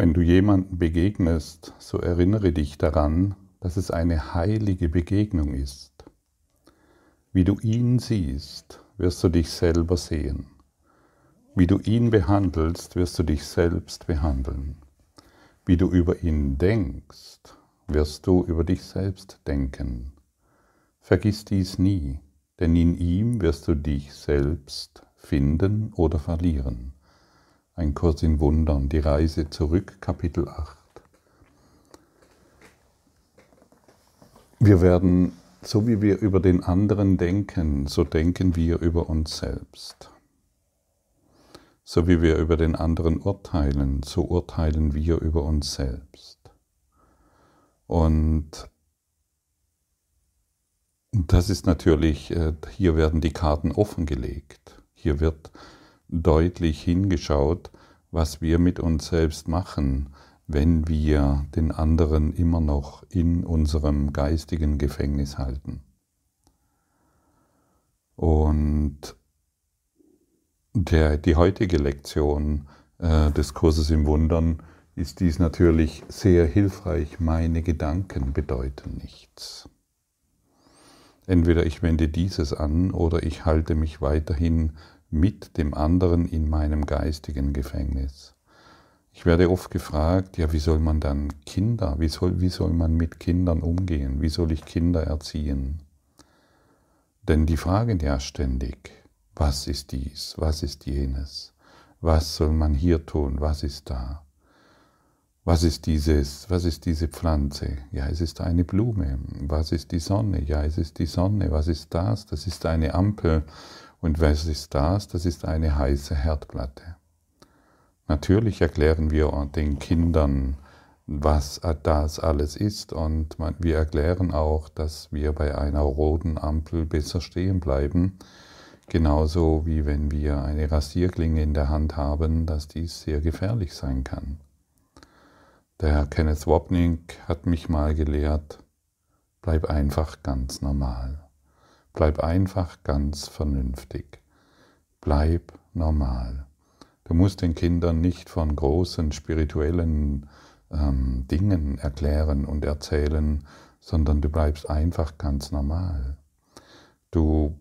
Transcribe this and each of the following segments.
Wenn du jemanden begegnest, so erinnere dich daran, dass es eine heilige Begegnung ist. Wie du ihn siehst, wirst du dich selber sehen. Wie du ihn behandelst, wirst du dich selbst behandeln. Wie du über ihn denkst, wirst du über dich selbst denken. Vergiss dies nie, denn in ihm wirst du dich selbst finden oder verlieren. Ein Kurs in Wundern, die Reise zurück, Kapitel 8. Wir werden, so wie wir über den anderen denken, so denken wir über uns selbst. So wie wir über den anderen urteilen, so urteilen wir über uns selbst. Und das ist natürlich, äh, hier werden die Karten offengelegt. Hier wird deutlich hingeschaut, was wir mit uns selbst machen, wenn wir den anderen immer noch in unserem geistigen Gefängnis halten. Und der, die heutige Lektion äh, des Kurses im Wundern ist dies natürlich sehr hilfreich. Meine Gedanken bedeuten nichts. Entweder ich wende dieses an oder ich halte mich weiterhin mit dem anderen in meinem geistigen Gefängnis. Ich werde oft gefragt, ja, wie soll man dann Kinder, wie soll, wie soll man mit Kindern umgehen, wie soll ich Kinder erziehen? Denn die fragen ja ständig, was ist dies, was ist jenes, was soll man hier tun, was ist da? Was ist dieses, was ist diese Pflanze? Ja, es ist eine Blume. Was ist die Sonne? Ja, es ist die Sonne. Was ist das? Das ist eine Ampel. Und was ist das? Das ist eine heiße Herdplatte. Natürlich erklären wir den Kindern, was das alles ist und wir erklären auch, dass wir bei einer roten Ampel besser stehen bleiben, genauso wie wenn wir eine Rasierklinge in der Hand haben, dass dies sehr gefährlich sein kann. Der Herr Kenneth Wapnick hat mich mal gelehrt, bleib einfach ganz normal. Bleib einfach ganz vernünftig. Bleib normal. Du musst den Kindern nicht von großen spirituellen ähm, Dingen erklären und erzählen, sondern du bleibst einfach ganz normal. Du,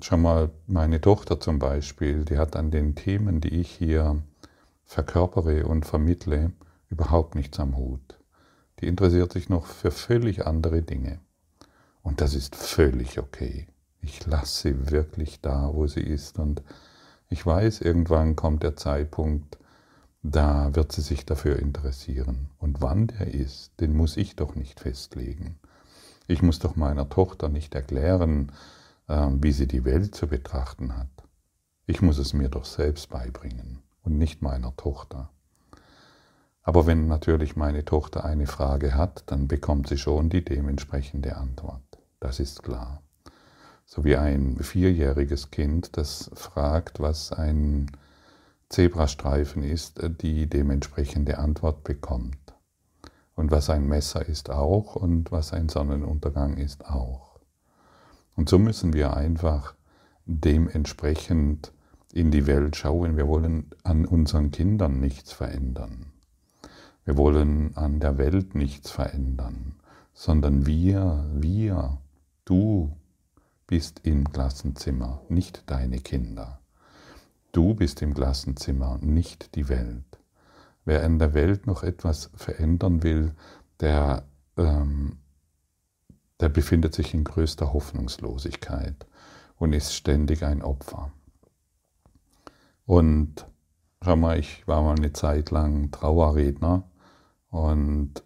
schon mal meine Tochter zum Beispiel, die hat an den Themen, die ich hier verkörpere und vermittle, überhaupt nichts am Hut. Die interessiert sich noch für völlig andere Dinge. Und das ist völlig okay. Ich lasse sie wirklich da, wo sie ist. Und ich weiß, irgendwann kommt der Zeitpunkt, da wird sie sich dafür interessieren. Und wann der ist, den muss ich doch nicht festlegen. Ich muss doch meiner Tochter nicht erklären, ähm, wie sie die Welt zu betrachten hat. Ich muss es mir doch selbst beibringen und nicht meiner Tochter. Aber wenn natürlich meine Tochter eine Frage hat, dann bekommt sie schon die dementsprechende Antwort. Das ist klar. So wie ein vierjähriges Kind, das fragt, was ein Zebrastreifen ist, die dementsprechende Antwort bekommt. Und was ein Messer ist auch und was ein Sonnenuntergang ist auch. Und so müssen wir einfach dementsprechend in die Welt schauen. Wir wollen an unseren Kindern nichts verändern. Wir wollen an der Welt nichts verändern, sondern wir, wir Du bist im Klassenzimmer, nicht deine Kinder. Du bist im Klassenzimmer, nicht die Welt. Wer in der Welt noch etwas verändern will, der, ähm, der befindet sich in größter Hoffnungslosigkeit und ist ständig ein Opfer. Und schau mal, ich war mal eine Zeit lang Trauerredner und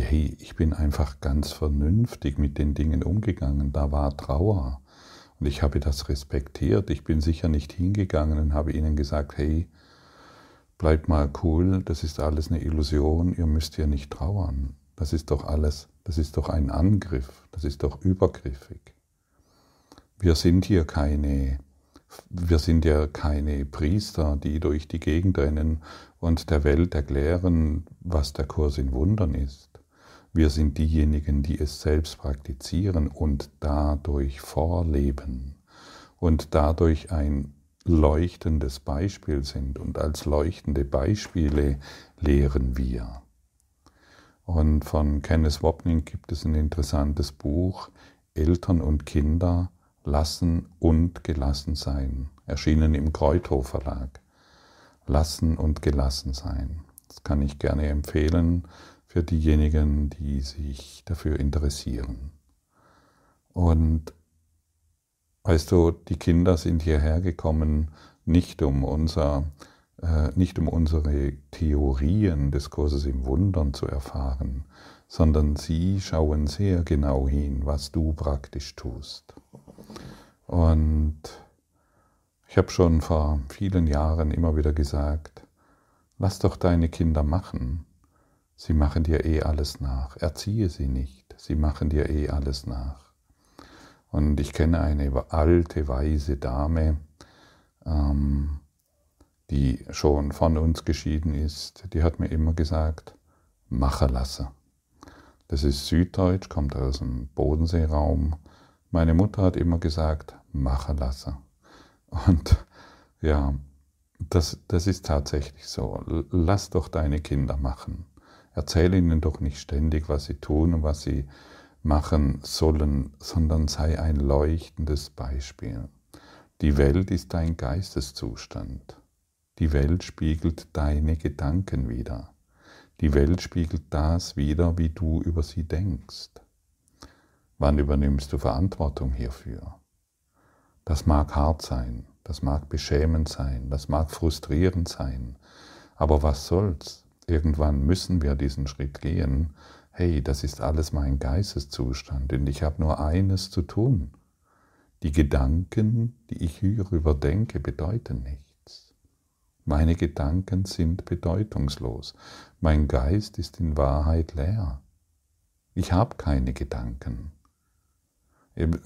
hey, ich bin einfach ganz vernünftig mit den Dingen umgegangen. Da war Trauer. Und ich habe das respektiert. Ich bin sicher nicht hingegangen und habe ihnen gesagt, hey, bleibt mal cool, das ist alles eine Illusion, ihr müsst ja nicht trauern. Das ist doch alles, das ist doch ein Angriff, das ist doch übergriffig. Wir sind hier keine, wir sind ja keine Priester, die durch die Gegend rennen und der Welt erklären, was der Kurs in Wundern ist. Wir sind diejenigen, die es selbst praktizieren und dadurch vorleben und dadurch ein, leuchtendes Beispiel sind und als leuchtende Beispiele lehren wir. Und von Kenneth Wapning gibt es ein interessantes Buch, Eltern und Kinder lassen und gelassen sein, erschienen im Kreuthof Verlag. Lassen und gelassen sein. Das kann ich gerne empfehlen für diejenigen, die sich dafür interessieren. Und weißt du, die Kinder sind hierher gekommen, nicht um unser äh, nicht um unsere Theorien des Kurses im Wundern zu erfahren, sondern sie schauen sehr genau hin, was du praktisch tust. Und ich habe schon vor vielen Jahren immer wieder gesagt, lass doch deine Kinder machen. Sie machen dir eh alles nach. Erziehe sie nicht. Sie machen dir eh alles nach. Und ich kenne eine alte, weise Dame, ähm, die schon von uns geschieden ist, die hat mir immer gesagt, mache lasse. Das ist Süddeutsch, kommt aus dem Bodenseeraum. Meine Mutter hat immer gesagt, mache lasse. Und ja, das, das ist tatsächlich so. Lass doch deine Kinder machen. Erzähl ihnen doch nicht ständig, was sie tun und was sie machen sollen, sondern sei ein leuchtendes Beispiel. Die Welt ist dein Geisteszustand. Die Welt spiegelt deine Gedanken wider. Die Welt spiegelt das wider, wie du über sie denkst. Wann übernimmst du Verantwortung hierfür? Das mag hart sein, das mag beschämend sein, das mag frustrierend sein, aber was soll's? Irgendwann müssen wir diesen Schritt gehen. Hey, das ist alles mein Geisteszustand und ich habe nur eines zu tun. Die Gedanken, die ich hierüber denke, bedeuten nicht. Meine Gedanken sind bedeutungslos. Mein Geist ist in Wahrheit leer. Ich habe keine Gedanken.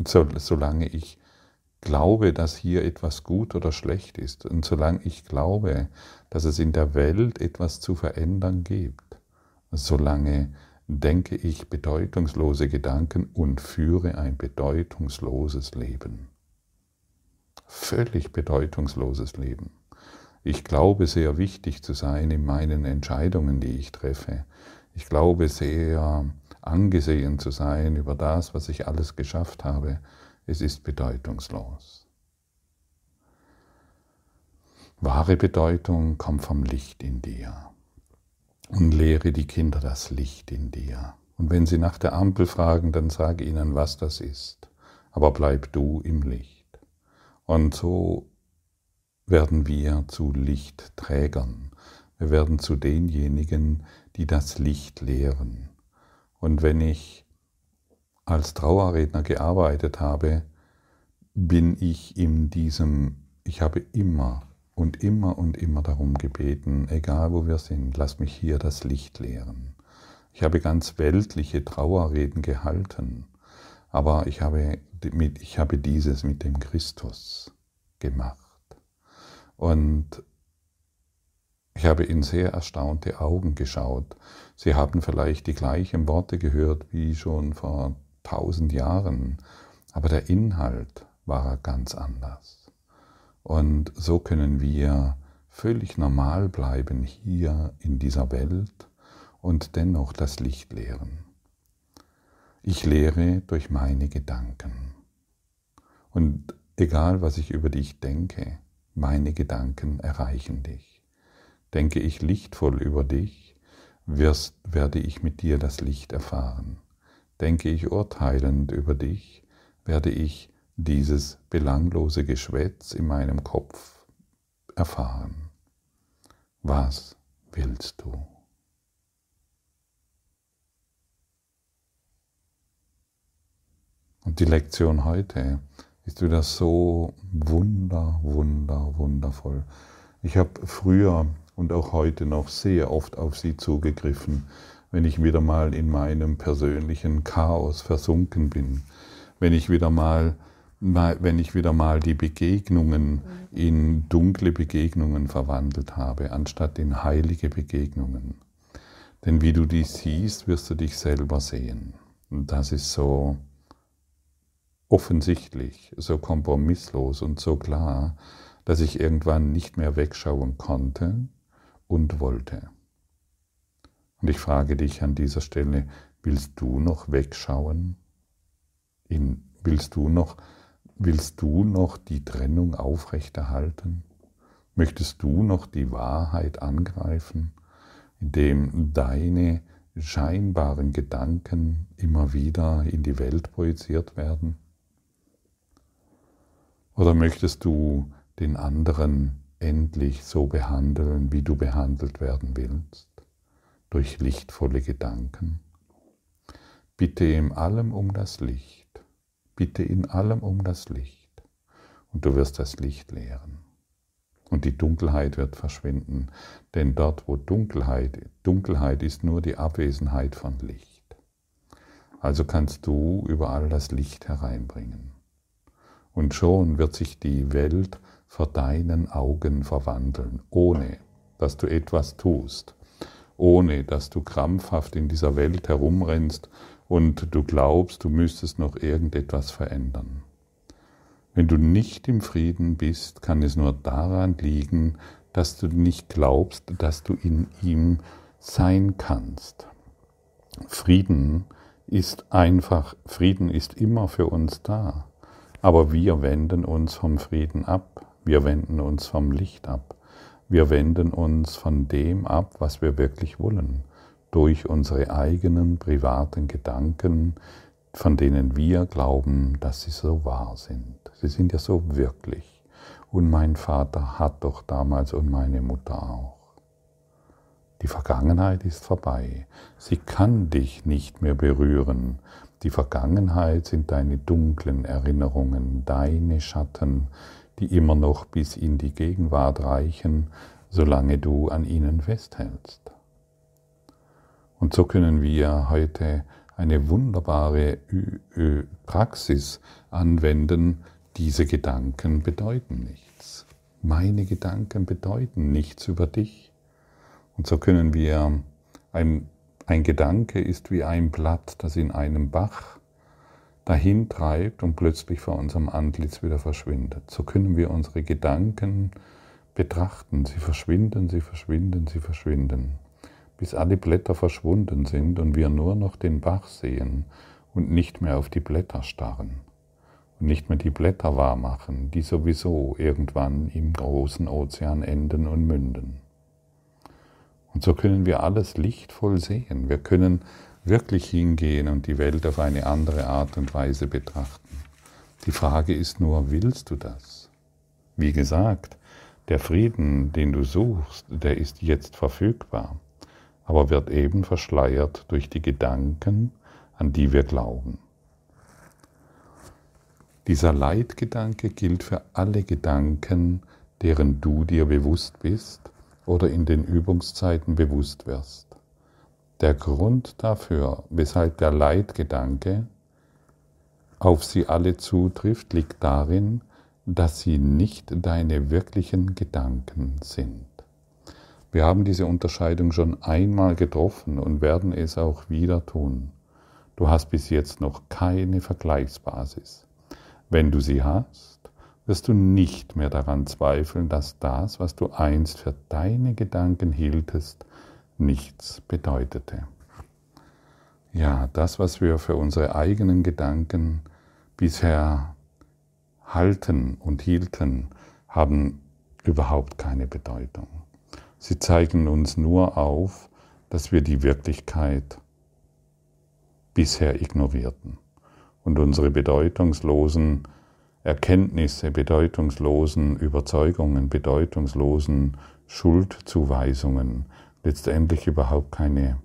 Solange ich glaube, dass hier etwas gut oder schlecht ist und solange ich glaube, dass es in der Welt etwas zu verändern gibt, solange denke ich bedeutungslose Gedanken und führe ein bedeutungsloses Leben. Völlig bedeutungsloses Leben. Ich glaube sehr wichtig zu sein in meinen Entscheidungen, die ich treffe. Ich glaube sehr angesehen zu sein über das, was ich alles geschafft habe. Es ist bedeutungslos. Wahre Bedeutung kommt vom Licht in dir. Und lehre die Kinder das Licht in dir. Und wenn sie nach der Ampel fragen, dann sage ihnen, was das ist. Aber bleib du im Licht. Und so werden wir zu Lichtträgern. Wir werden zu denjenigen, die das Licht lehren. Und wenn ich als Trauerredner gearbeitet habe, bin ich in diesem, ich habe immer und immer und immer darum gebeten, egal wo wir sind, lass mich hier das Licht lehren. Ich habe ganz weltliche Trauerreden gehalten, aber ich habe, ich habe dieses mit dem Christus gemacht. Und ich habe in sehr erstaunte Augen geschaut. Sie haben vielleicht die gleichen Worte gehört wie schon vor tausend Jahren, aber der Inhalt war ganz anders. Und so können wir völlig normal bleiben hier in dieser Welt und dennoch das Licht lehren. Ich lehre durch meine Gedanken. Und egal, was ich über dich denke, meine Gedanken erreichen dich. Denke ich lichtvoll über dich, wirst, werde ich mit dir das Licht erfahren. Denke ich urteilend über dich, werde ich dieses belanglose Geschwätz in meinem Kopf erfahren. Was willst du? Und die Lektion heute ist wieder so wunder, wunder, wundervoll. Ich habe früher und auch heute noch sehr oft auf sie zugegriffen, wenn ich wieder mal in meinem persönlichen Chaos versunken bin, wenn ich wieder mal, wenn ich wieder mal die Begegnungen in dunkle Begegnungen verwandelt habe, anstatt in heilige Begegnungen. Denn wie du die siehst, wirst du dich selber sehen. Und das ist so, offensichtlich, so kompromisslos und so klar, dass ich irgendwann nicht mehr wegschauen konnte und wollte. Und ich frage dich an dieser Stelle, willst du noch wegschauen? In, willst du noch, willst du noch die Trennung aufrechterhalten? Möchtest du noch die Wahrheit angreifen, indem deine scheinbaren Gedanken immer wieder in die Welt projiziert werden? Oder möchtest du den anderen endlich so behandeln, wie du behandelt werden willst, durch lichtvolle Gedanken? Bitte in allem um das Licht, bitte in allem um das Licht, und du wirst das Licht lehren. Und die Dunkelheit wird verschwinden, denn dort, wo Dunkelheit, Dunkelheit ist nur die Abwesenheit von Licht. Also kannst du überall das Licht hereinbringen. Und schon wird sich die Welt vor deinen Augen verwandeln, ohne dass du etwas tust, ohne dass du krampfhaft in dieser Welt herumrennst und du glaubst, du müsstest noch irgendetwas verändern. Wenn du nicht im Frieden bist, kann es nur daran liegen, dass du nicht glaubst, dass du in ihm sein kannst. Frieden ist einfach, Frieden ist immer für uns da, aber wir wenden uns vom Frieden ab, wir wenden uns vom Licht ab, wir wenden uns von dem ab, was wir wirklich wollen, durch unsere eigenen privaten Gedanken, von denen wir glauben, dass sie so wahr sind. Sie sind ja so wirklich. Und mein Vater hat doch damals und meine Mutter auch. Die Vergangenheit ist vorbei. Sie kann dich nicht mehr berühren. Die Vergangenheit sind deine dunklen Erinnerungen, deine Schatten, die immer noch bis in die Gegenwart reichen, solange du an ihnen festhältst. Und so können wir heute eine wunderbare Praxis anwenden, diese Gedanken bedeuten nichts. Meine Gedanken bedeuten nichts über dich. Und so können wir, ein, ein Gedanke ist wie ein Blatt, das in einem Bach dahin treibt und plötzlich vor unserem Antlitz wieder verschwindet. So können wir unsere Gedanken betrachten. Sie verschwinden, sie verschwinden, sie verschwinden, bis alle Blätter verschwunden sind und wir nur noch den Bach sehen und nicht mehr auf die Blätter starren und nicht mehr die Blätter wahrmachen, die sowieso irgendwann im großen Ozean enden und münden. Und so können wir alles lichtvoll sehen. Wir können wirklich hingehen und die Welt auf eine andere Art und Weise betrachten. Die Frage ist nur, willst du das? Wie gesagt, der Frieden, den du suchst, der ist jetzt verfügbar, aber wird eben verschleiert durch die Gedanken, an die wir glauben. Dieser Leitgedanke gilt für alle Gedanken, deren du dir bewusst bist oder in den Übungszeiten bewusst wirst. Der Grund dafür, weshalb der Leitgedanke auf sie alle zutrifft, liegt darin, dass sie nicht deine wirklichen Gedanken sind. Wir haben diese Unterscheidung schon einmal getroffen und werden es auch wieder tun. Du hast bis jetzt noch keine Vergleichsbasis. Wenn du sie hast, wirst du nicht mehr daran zweifeln, dass das, was du einst für deine Gedanken hieltest, nichts bedeutete. Ja, das, was wir für unsere eigenen Gedanken bisher halten und hielten, haben überhaupt keine Bedeutung. Sie zeigen uns nur auf, dass wir die Wirklichkeit bisher ignorierten und unsere bedeutungslosen Erkenntnisse, bedeutungslosen Überzeugungen, bedeutungslosen Schuldzuweisungen letztendlich überhaupt keine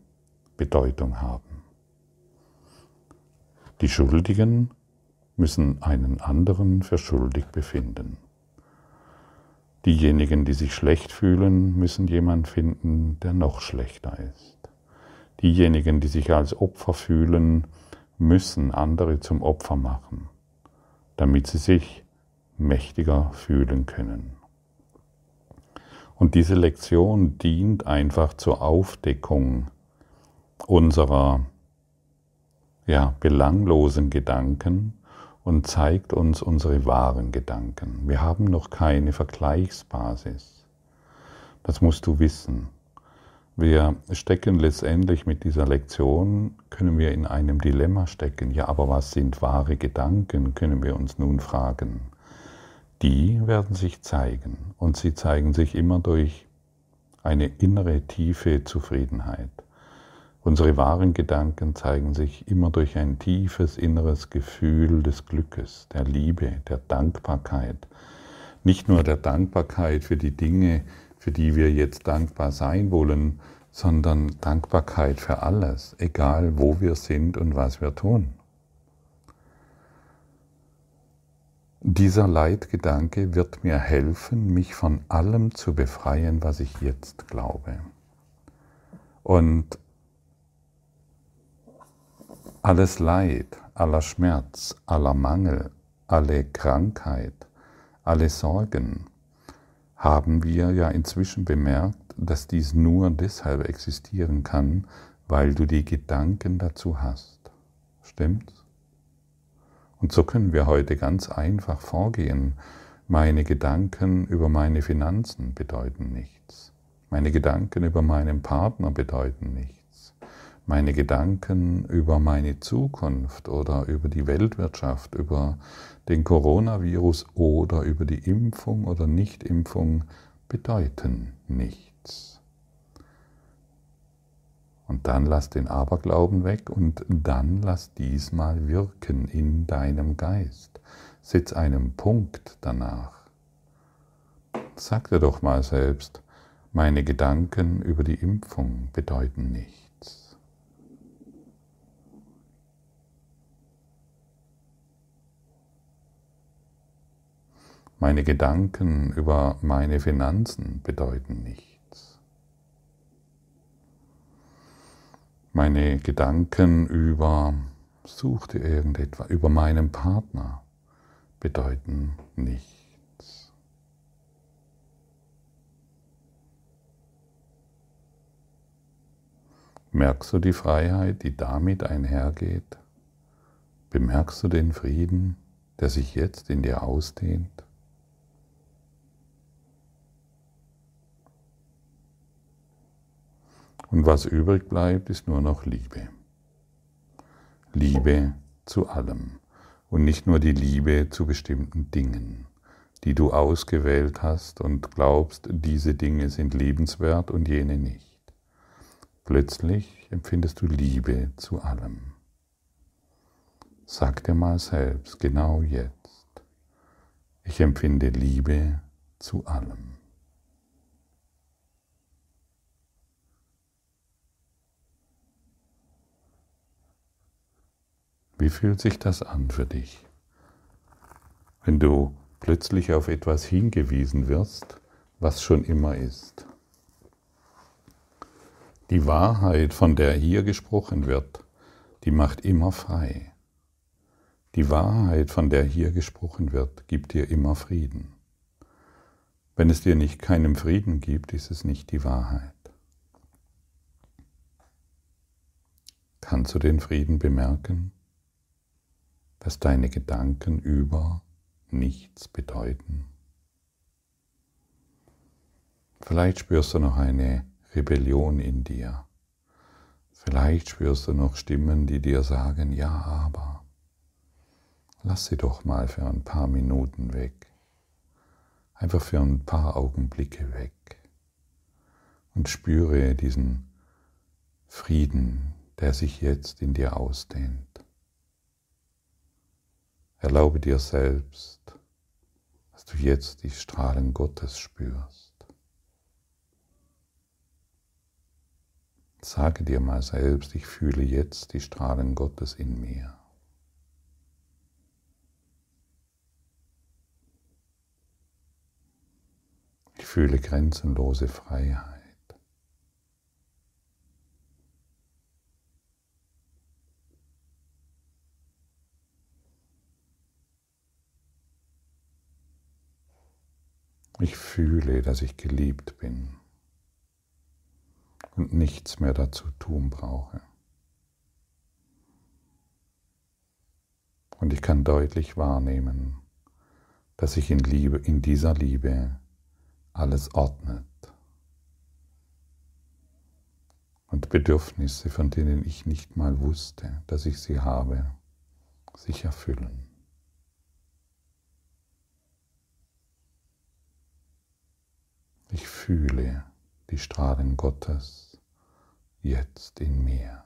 Bedeutung haben. Die Schuldigen müssen einen anderen für schuldig befinden. Diejenigen, die sich schlecht fühlen, müssen jemand finden, der noch schlechter ist. Diejenigen, die sich als Opfer fühlen, müssen andere zum Opfer machen, damit sie sich mächtiger fühlen können. Und diese Lektion dient einfach zur Aufdeckung unserer ja, belanglosen Gedanken und zeigt uns unsere wahren Gedanken. Wir haben noch keine Vergleichsbasis. Das musst du wissen. Wir stecken letztendlich mit dieser Lektion, können wir in einem Dilemma stecken. Ja, aber was sind wahre Gedanken, können wir uns nun fragen. Die werden sich zeigen und sie zeigen sich immer durch eine innere tiefe Zufriedenheit. Unsere wahren Gedanken zeigen sich immer durch ein tiefes inneres Gefühl des Glückes, der Liebe, der Dankbarkeit. Nicht nur der Dankbarkeit für die Dinge, für die wir jetzt dankbar sein wollen, sondern Dankbarkeit für alles, egal wo wir sind und was wir tun. Dieser Leitgedanke wird mir helfen, mich von allem zu befreien, was ich jetzt glaube. Und alles Leid, aller Schmerz, aller Mangel, alle Krankheit, alle Sorgen haben wir ja inzwischen bemerkt, dass dies nur deshalb existieren kann, weil du die Gedanken dazu hast. Stimmt's? Und so können wir heute ganz einfach vorgehen. Meine Gedanken über meine Finanzen bedeuten nichts. Meine Gedanken über meinen Partner bedeuten nichts meine Gedanken über meine Zukunft oder über die Weltwirtschaft, über den Coronavirus oder über die Impfung oder Nichtimpfung bedeuten nichts. Und dann lass den Aberglauben weg und dann lass diesmal wirken in deinem Geist. Setz einen Punkt danach. Sag dir doch mal selbst, meine Gedanken über die Impfung bedeuten nichts. Meine Gedanken über meine Finanzen bedeuten nichts. Meine Gedanken über, suchte irgendetwas, über meinen Partner bedeuten nichts. Merkst du die Freiheit, die damit einhergeht? Bemerkst du den Frieden, der sich jetzt in dir ausdehnt? Und was übrig bleibt, ist nur noch Liebe. Liebe zu allem. Und nicht nur die Liebe zu bestimmten Dingen, die du ausgewählt hast und glaubst, diese Dinge sind liebenswert und jene nicht. Plötzlich empfindest du Liebe zu allem. Sag dir mal selbst, genau jetzt, ich empfinde Liebe zu allem. Wie fühlt sich das an für dich? Wenn du plötzlich auf etwas hingewiesen wirst, was schon immer ist. Die Wahrheit, von der hier gesprochen wird, die macht immer frei. Die Wahrheit, von der hier gesprochen wird, gibt dir immer Frieden. Wenn es dir nicht keinen Frieden gibt, ist es nicht die Wahrheit. Kannst du den Frieden bemerken? Dass deine Gedanken über nichts bedeuten. Vielleicht spürst du noch eine Rebellion in dir. Vielleicht spürst du noch Stimmen, die dir sagen, ja, aber lass sie doch mal für ein paar Minuten weg. Einfach für ein paar Augenblicke weg. Und spüre diesen Frieden, der sich jetzt in dir ausdehnt. Erlaube dir selbst, dass du jetzt die Strahlen Gottes spürst. Sage dir mal selbst, ich fühle jetzt die Strahlen Gottes in mir. Ich fühle grenzenlose Freiheit. Ich fühle, dass ich geliebt bin und nichts mehr dazu tun brauche. Und ich kann deutlich wahrnehmen, dass sich in, Liebe, in dieser Liebe alles ordnet. Und Bedürfnisse, von denen ich nicht mal wusste, dass ich sie habe, sich erfüllen. Ich fühle die Strahlen Gottes jetzt in mir.